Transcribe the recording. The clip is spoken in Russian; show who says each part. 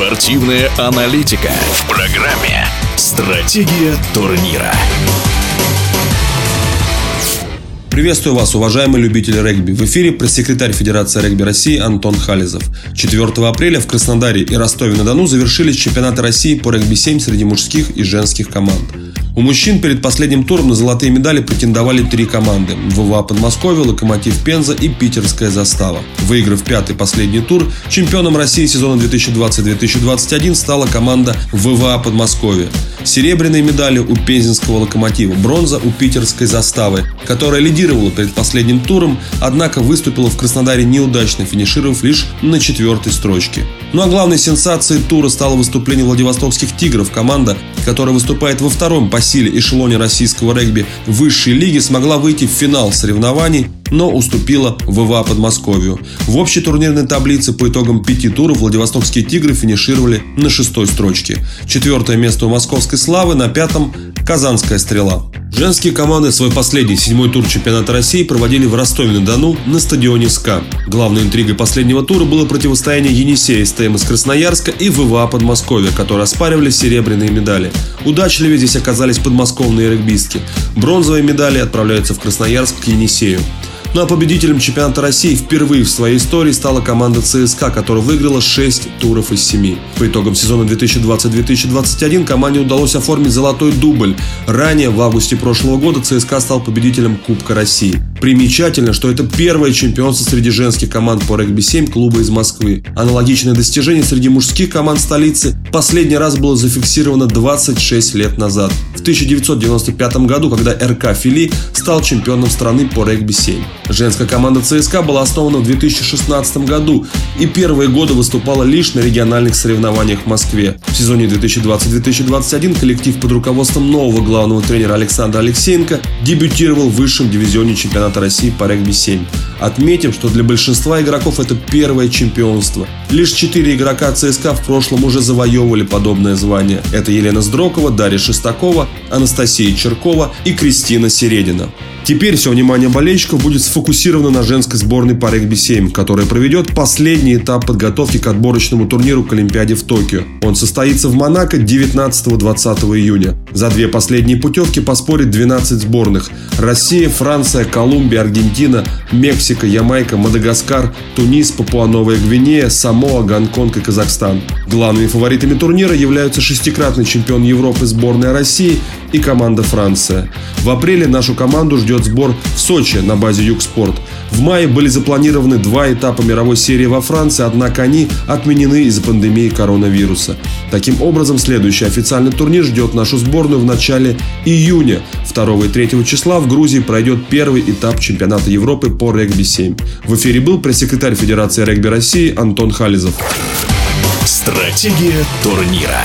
Speaker 1: Спортивная аналитика в программе «Стратегия турнира».
Speaker 2: Приветствую вас, уважаемые любители регби. В эфире пресс-секретарь Федерации регби России Антон Хализов. 4 апреля в Краснодаре и Ростове-на-Дону завершились чемпионаты России по регби-7 среди мужских и женских команд. У мужчин перед последним туром на золотые медали претендовали три команды – ВВА Подмосковье, Локомотив Пенза и Питерская застава. Выиграв пятый последний тур, чемпионом России сезона 2020-2021 стала команда ВВА Подмосковье. Серебряные медали у Пензенского Локомотива, бронза у Питерской заставы, которая лидировала перед последним туром, однако выступила в Краснодаре неудачно, финишировав лишь на четвертой строчке. Ну а главной сенсацией тура стало выступление Владивостокских «Тигров», команда, которая выступает во втором по силе эшелоне российского регби высшей лиги, смогла выйти в финал соревнований, но уступила ВВА Подмосковью. В общей турнирной таблице по итогам пяти туров Владивостокские «Тигры» финишировали на шестой строчке. Четвертое место у московской «Славы», на пятом – «Казанская стрела». Женские команды свой последний седьмой тур чемпионата России проводили в Ростове-на-Дону на стадионе СКА. Главной интригой последнего тура было противостояние Енисея СТМ из Красноярска и ВВА Подмосковья, которые оспаривали серебряные медали. Удачливее здесь оказались подмосковные регбистки. Бронзовые медали отправляются в Красноярск к Енисею. Ну а победителем чемпионата России впервые в своей истории стала команда ЦСКА, которая выиграла 6 туров из 7. По итогам сезона 2020-2021 команде удалось оформить золотой дубль. Ранее, в августе прошлого года, ЦСКА стал победителем Кубка России. Примечательно, что это первое чемпионство среди женских команд по регби-7 клуба из Москвы. Аналогичное достижение среди мужских команд столицы последний раз было зафиксировано 26 лет назад, в 1995 году, когда РК Фили стал чемпионом страны по регби-7. Женская команда ЦСКА была основана в 2016 году и первые годы выступала лишь на региональных соревнованиях в Москве. В сезоне 2020-2021 коллектив под руководством нового главного тренера Александра Алексеенко дебютировал в высшем дивизионе чемпионата России по регби-7. Отметим, что для большинства игроков это первое чемпионство. Лишь четыре игрока ЦСКА в прошлом уже завоевывали подобное звание. Это Елена Сдрокова, Дарья Шестакова, Анастасия Черкова и Кристина Середина. Теперь все внимание болельщиков будет сфокусировано на женской сборной по регби-7, которая проведет последний этап подготовки к отборочному турниру к Олимпиаде в Токио. Он состоится в Монако 19-20 июня. За две последние путевки поспорит 12 сборных. Россия, Франция, Колумбия, Аргентина, Мексика, Ямайка, Мадагаскар, Тунис, Папуа-Новая Гвинея, Самоа, Гонконг и Казахстан. Главными фаворитами турнира являются шестикратный чемпион Европы сборная России и команда Франция. В апреле нашу команду ждет сбор в Сочи на базе Югспорт. В мае были запланированы два этапа мировой серии во Франции, однако они отменены из-за пандемии коронавируса. Таким образом, следующий официальный турнир ждет нашу сборную в начале июня. 2 и 3 числа в Грузии пройдет первый этап чемпионата Европы по регби-7. В эфире был пресс-секретарь Федерации регби России Антон Хализов.
Speaker 1: Стратегия турнира.